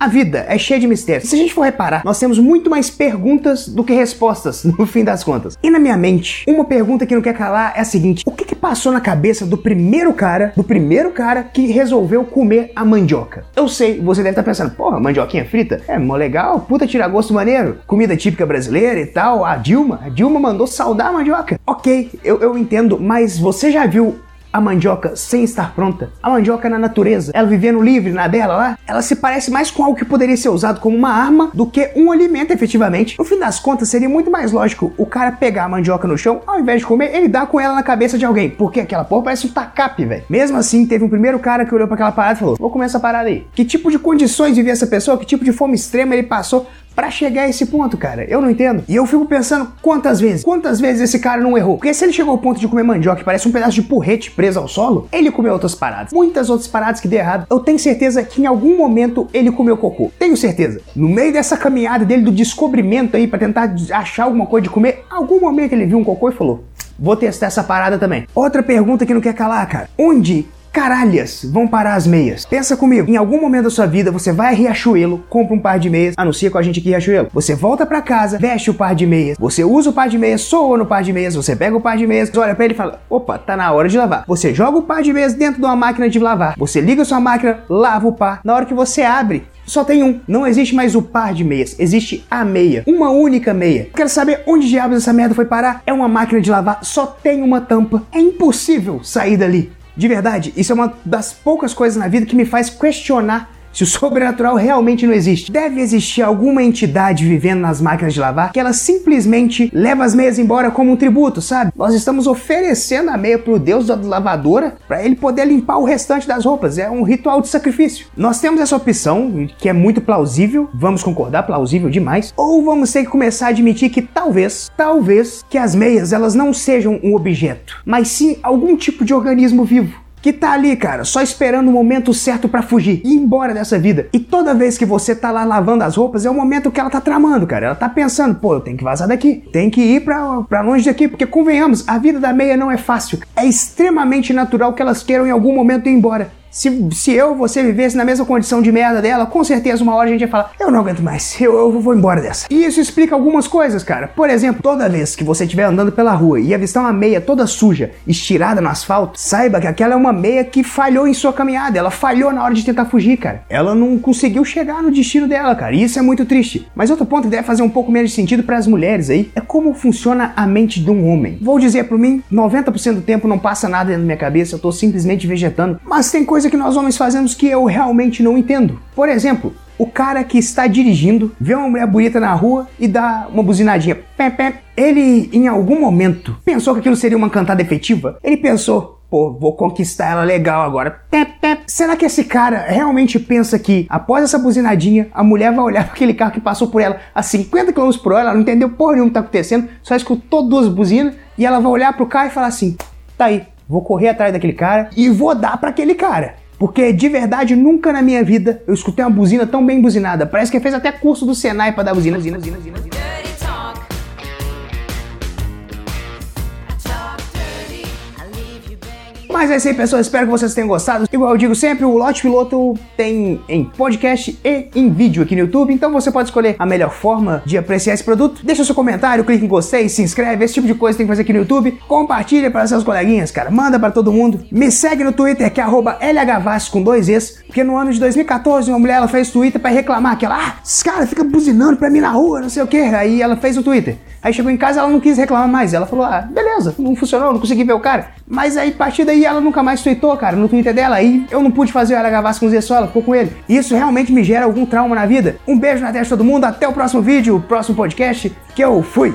A vida é cheia de mistérios. Se a gente for reparar, nós temos muito mais perguntas do que respostas, no fim das contas. E na minha mente, uma pergunta que não quer calar é a seguinte: o que, que passou na cabeça do primeiro cara, do primeiro cara que resolveu comer a mandioca? Eu sei, você deve estar pensando, porra, mandioquinha frita? É mó legal, puta tira gosto maneiro. Comida típica brasileira e tal. A Dilma, a Dilma mandou saudar a mandioca. Ok, eu, eu entendo, mas você já viu a mandioca sem estar pronta. A mandioca na natureza, ela vivendo livre na dela lá, ela se parece mais com algo que poderia ser usado como uma arma do que um alimento efetivamente. No fim das contas, seria muito mais lógico o cara pegar a mandioca no chão, ao invés de comer, ele dá com ela na cabeça de alguém, porque aquela porra parece um tacape, velho. Mesmo assim, teve um primeiro cara que olhou para aquela parada e falou: Vou comer essa parada aí. Que tipo de condições vivia essa pessoa? Que tipo de fome extrema ele passou para chegar a esse ponto, cara. Eu não entendo. E eu fico pensando quantas vezes, quantas vezes esse cara não errou. Porque se ele chegou ao ponto de comer mandioca que parece um pedaço de porrete preso ao solo, ele comeu outras paradas. Muitas outras paradas que deu errado. Eu tenho certeza que em algum momento ele comeu cocô. Tenho certeza. No meio dessa caminhada dele do descobrimento aí para tentar achar alguma coisa de comer, algum momento ele viu um cocô e falou: Vou testar essa parada também. Outra pergunta que não quer calar, cara. Onde caralhas vão parar as meias. Pensa comigo, em algum momento da sua vida você vai a Riachuelo, compra um par de meias, anuncia com a gente aqui em Riachuelo. Você volta para casa, veste o par de meias, você usa o par de meias, soa no par de meias, você pega o par de meias, olha para ele e fala: opa, tá na hora de lavar. Você joga o par de meias dentro de uma máquina de lavar, você liga sua máquina, lava o par. Na hora que você abre, só tem um. Não existe mais o par de meias, existe a meia. Uma única meia. Quero saber onde diabos essa merda foi parar? É uma máquina de lavar, só tem uma tampa. É impossível sair dali. De verdade, isso é uma das poucas coisas na vida que me faz questionar se o sobrenatural realmente não existe. Deve existir alguma entidade vivendo nas máquinas de lavar que ela simplesmente leva as meias embora como um tributo, sabe? Nós estamos oferecendo a meia pro deus da lavadora para ele poder limpar o restante das roupas. É um ritual de sacrifício. Nós temos essa opção que é muito plausível, vamos concordar, plausível demais, ou vamos ter que começar a admitir que talvez, talvez que as meias elas não sejam um objeto, mas sim algum tipo de organismo vivo que tá ali, cara, só esperando o momento certo para fugir e ir embora dessa vida. E toda vez que você tá lá lavando as roupas, é o momento que ela tá tramando, cara. Ela tá pensando, pô, eu tenho que vazar daqui, tem que ir pra, pra longe daqui, porque convenhamos, a vida da meia não é fácil. É extremamente natural que elas queiram em algum momento ir embora. Se, se eu você vivesse na mesma condição de merda dela, com certeza uma hora a gente ia falar: Eu não aguento mais, eu, eu vou embora dessa. E isso explica algumas coisas, cara. Por exemplo, toda vez que você estiver andando pela rua e avistar uma meia toda suja, estirada no asfalto, saiba que aquela é uma meia que falhou em sua caminhada. Ela falhou na hora de tentar fugir, cara. Ela não conseguiu chegar no destino dela, cara. E isso é muito triste. Mas outro ponto que deve fazer um pouco menos de sentido para as mulheres aí é como funciona a mente de um homem. Vou dizer por mim: 90% do tempo não passa nada da minha cabeça, eu tô simplesmente vegetando. Mas tem coisa que nós homens fazemos que eu realmente não entendo. Por exemplo, o cara que está dirigindo, vê uma mulher bonita na rua e dá uma buzinadinha. Ele, em algum momento, pensou que aquilo seria uma cantada efetiva? Ele pensou, pô, vou conquistar ela legal agora. Será que esse cara realmente pensa que após essa buzinadinha, a mulher vai olhar para aquele carro que passou por ela a 50 km por hora, ela não entendeu porra nenhuma o que tá acontecendo, só escutou duas buzinas e ela vai olhar pro carro e falar assim: tá aí, vou correr atrás daquele cara e vou dar para aquele cara. Porque de verdade, nunca na minha vida eu escutei uma buzina tão bem buzinada. Parece que fez até curso do Senai pra dar buzina, buzina, buzina, buzina. buzina. Mas é isso aí, pessoal. Espero que vocês tenham gostado. Igual eu digo sempre, o Lote Piloto tem em podcast e em vídeo aqui no YouTube. Então você pode escolher a melhor forma de apreciar esse produto. Deixa seu comentário, clique em gostei, se inscreve. Esse tipo de coisa tem que fazer aqui no YouTube. Compartilha para seus coleguinhas, cara. Manda para todo mundo. Me segue no Twitter, que é LHVAS com dois Es. Porque no ano de 2014, uma mulher ela fez Twitter para reclamar que ela, ah, esse cara fica buzinando pra mim na rua, não sei o que. Aí ela fez o Twitter. Aí chegou em casa, ela não quis reclamar mais. Ela falou: ah, beleza, não funcionou, não consegui ver o cara. Mas aí, a partir daí, ela nunca mais tweetou, cara, no Twitter dela. Aí eu não pude fazer LH Vasco com o Zé só, ela ficou com ele. E isso realmente me gera algum trauma na vida. Um beijo na testa de todo mundo, até o próximo vídeo, o próximo podcast, que eu fui.